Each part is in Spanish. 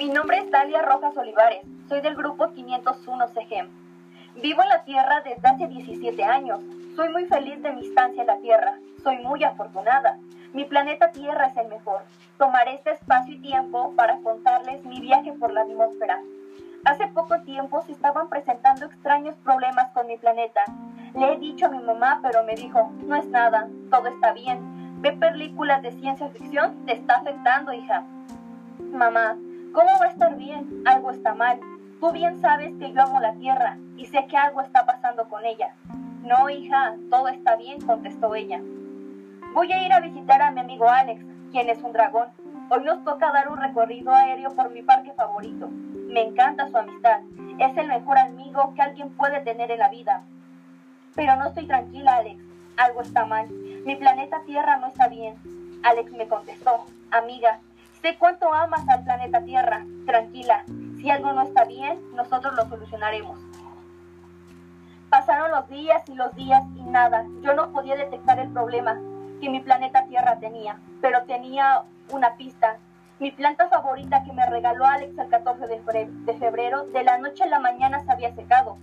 Mi nombre es Dalia Rojas Olivares. Soy del grupo 501 CGEM. Vivo en la Tierra desde hace 17 años. Soy muy feliz de mi estancia en la Tierra. Soy muy afortunada. Mi planeta Tierra es el mejor. Tomaré este espacio y tiempo para contarles mi viaje por la atmósfera. Hace poco tiempo se estaban presentando extraños problemas con mi planeta. Le he dicho a mi mamá, pero me dijo, no es nada, todo está bien. Ve películas de ciencia ficción, te está afectando, hija. Mamá, ¿cómo va a estar bien? Algo está mal. Tú bien sabes que yo amo la Tierra y sé que algo está pasando con ella. No, hija, todo está bien, contestó ella. Voy a ir a visitar a mi amigo Alex, quien es un dragón. Hoy nos toca dar un recorrido aéreo por mi parque favorito. Me encanta su amistad. Es el mejor amigo que alguien puede tener en la vida. Pero no estoy tranquila, Alex. Algo está mal. Mi planeta Tierra no está bien. Alex me contestó, amiga, sé cuánto amas al planeta Tierra. Tranquila, si algo no está bien, nosotros lo solucionaremos. Pasaron los días y los días y nada. Yo no podía detectar el problema que mi planeta Tierra tenía, pero tenía una pista. Mi planta favorita que me regaló Alex el 14 de febrero, de la noche a la mañana se había secado.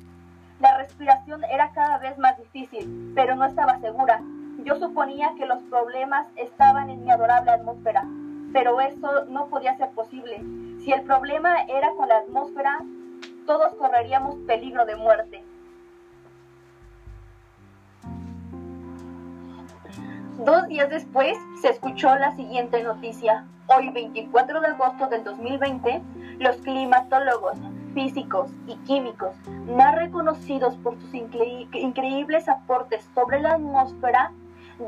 La respiración era cada vez más difícil, pero no estaba segura. Yo suponía que los problemas estaban en mi adorable atmósfera, pero eso no podía ser posible. Si el problema era con la atmósfera, todos correríamos peligro de muerte. Dos días después se escuchó la siguiente noticia. Hoy, 24 de agosto del 2020, los climatólogos, físicos y químicos más reconocidos por sus increíbles aportes sobre la atmósfera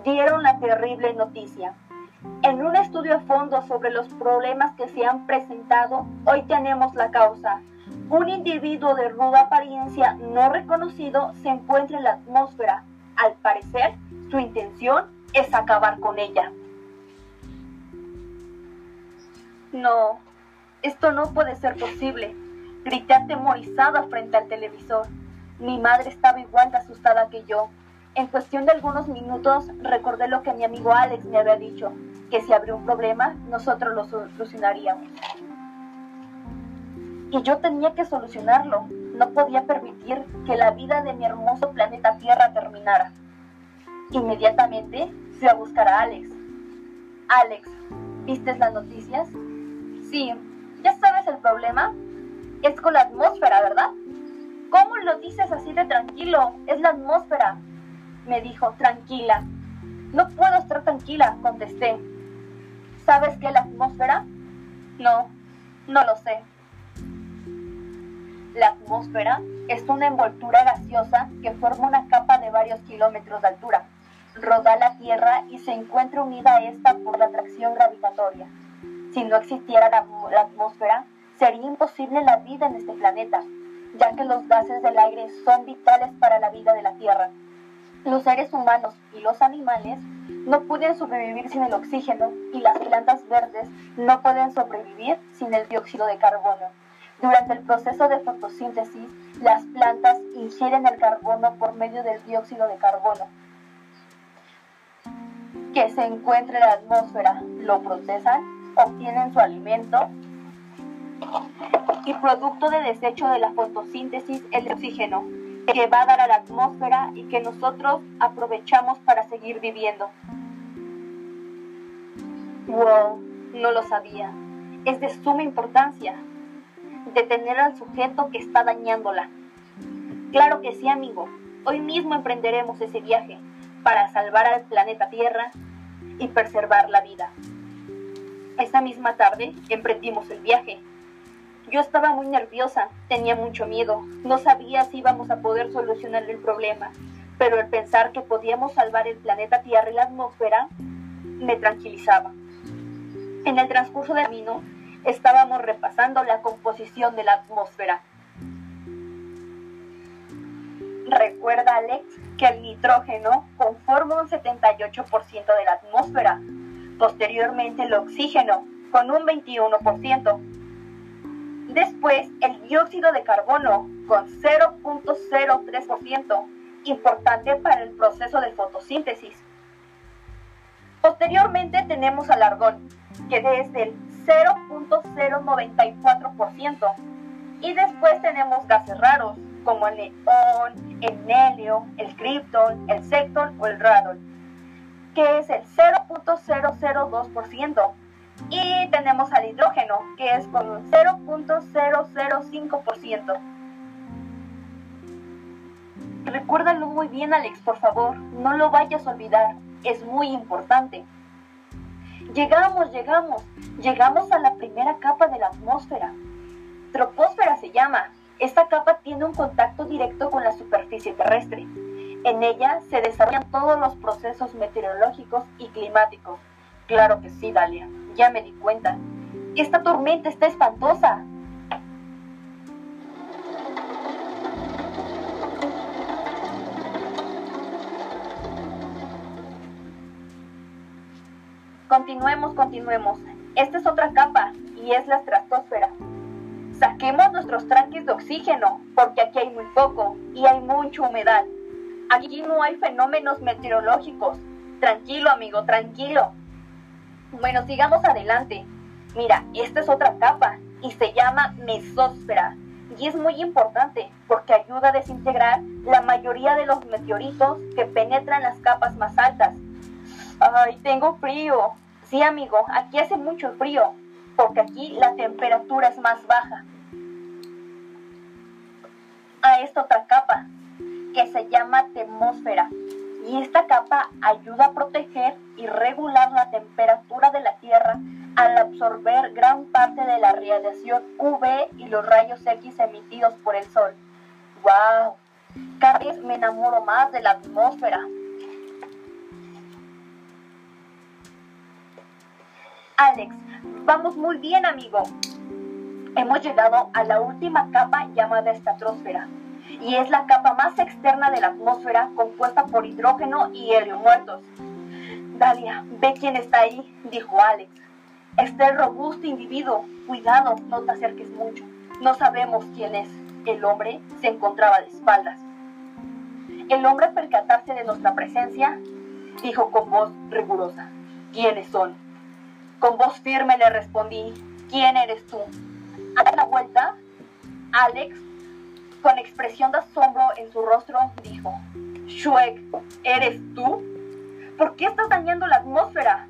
dieron la terrible noticia. En un estudio a fondo sobre los problemas que se han presentado, hoy tenemos la causa. Un individuo de ruda apariencia no reconocido se encuentra en la atmósfera. Al parecer, su intención es acabar con ella. No, esto no puede ser posible. Grité atemorizada frente al televisor. Mi madre estaba igual de asustada que yo. En cuestión de algunos minutos recordé lo que mi amigo Alex me había dicho, que si habría un problema, nosotros lo solucionaríamos. Y yo tenía que solucionarlo. No podía permitir que la vida de mi hermoso planeta Tierra terminara. Inmediatamente fui a buscar a Alex. Alex, ¿viste las noticias? Sí, ¿ya sabes el problema? Es con la atmósfera, ¿verdad? ¿Cómo lo dices así de tranquilo? Es la atmósfera. Me dijo, tranquila. No puedo estar tranquila, contesté. ¿Sabes qué la atmósfera? No, no lo sé. La atmósfera es una envoltura gaseosa que forma una capa de varios kilómetros de altura. Roda la Tierra y se encuentra unida a esta por la atracción gravitatoria. Si no existiera la, la atmósfera, sería imposible la vida en este planeta, ya que los gases del aire son vitales para la vida de la Tierra. Los seres humanos y los animales no pueden sobrevivir sin el oxígeno y las plantas verdes no pueden sobrevivir sin el dióxido de carbono. Durante el proceso de fotosíntesis, las plantas ingieren el carbono por medio del dióxido de carbono que se encuentra en la atmósfera, lo procesan, obtienen su alimento y producto de desecho de la fotosíntesis el oxígeno que va a dar a la atmósfera y que nosotros aprovechamos para seguir viviendo. Wow, no lo sabía. Es de suma importancia detener al sujeto que está dañándola. Claro que sí, amigo. Hoy mismo emprenderemos ese viaje para salvar al planeta Tierra y preservar la vida. Esa misma tarde emprendimos el viaje. Yo estaba muy nerviosa, tenía mucho miedo, no sabía si íbamos a poder solucionar el problema, pero el pensar que podíamos salvar el planeta Tierra y la atmósfera me tranquilizaba. En el transcurso del camino estábamos repasando la composición de la atmósfera. Recuerda, Alex, que el nitrógeno conforma un 78% de la atmósfera, posteriormente el oxígeno con un 21%, después el dióxido de carbono con 0.03%, importante para el proceso de fotosíntesis. Posteriormente tenemos al argón, que desde el 0.094%. Y después tenemos gases raros, como el neón, el helio, el krypton, el secton o el radon, que es el 0.002%. Y tenemos al hidrógeno, que es con un 0.005%. Recuérdalo muy bien, Alex, por favor. No lo vayas a olvidar. Es muy importante. Llegamos, llegamos. Llegamos a la primera capa de la atmósfera. Troposfera se llama. Esta capa tiene un contacto directo con la superficie terrestre. En ella se desarrollan todos los procesos meteorológicos y climáticos. Claro que sí, Dalia. Ya me di cuenta. Esta tormenta está espantosa. Continuemos, continuemos. Esta es otra capa y es la estratosfera. Saquemos nuestros tranques de oxígeno porque aquí hay muy poco y hay mucha humedad. Aquí no hay fenómenos meteorológicos. Tranquilo, amigo, tranquilo. Bueno, sigamos adelante. Mira, esta es otra capa y se llama mesósfera. Y es muy importante porque ayuda a desintegrar la mayoría de los meteoritos que penetran las capas más altas Ay, tengo frío. Sí, amigo, aquí hace mucho frío, porque aquí la temperatura es más baja. A esta otra capa, que se llama termósfera. Y esta capa ayuda a proteger y regular la temperatura de la Tierra al absorber gran parte de la radiación UV y los rayos X emitidos por el Sol. ¡Wow! Cada vez me enamoro más de la atmósfera. Alex, vamos muy bien, amigo. Hemos llegado a la última capa llamada estratosfera, y es la capa más externa de la atmósfera compuesta por hidrógeno y helio muertos. Dalia, ve quién está ahí, dijo Alex. Está el robusto individuo. Cuidado, no te acerques mucho. No sabemos quién es. El hombre se encontraba de espaldas. El hombre percatarse de nuestra presencia dijo con voz rigurosa, ¿quiénes son? Con voz firme le respondí, ¿quién eres tú? A la vuelta, Alex, con expresión de asombro en su rostro, dijo, Shuek, ¿eres tú? ¿Por qué estás dañando la atmósfera?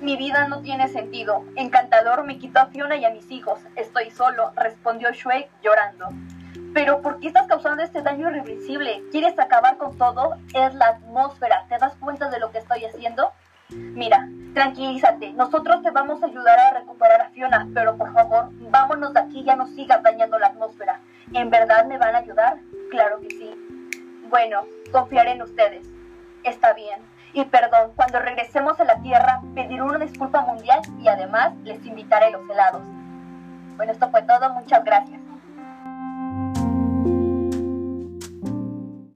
Mi vida no tiene sentido. Encantador me quitó a Fiona y a mis hijos. Estoy solo, respondió Shuek llorando. Pero ¿por qué estás causando este daño irreversible? ¿Quieres acabar con todo? Es la atmósfera. ¿Te das cuenta de lo que estoy haciendo? Mira, tranquilízate. Nosotros te vamos a ayudar a recuperar a Fiona, pero por favor, vámonos de aquí, ya no sigas dañando la atmósfera. ¿En verdad me van a ayudar? Claro que sí. Bueno, confiaré en ustedes. Está bien. Y perdón, cuando regresemos a la Tierra, pediré una disculpa mundial y además les invitaré los helados. Bueno, esto fue todo. Muchas gracias.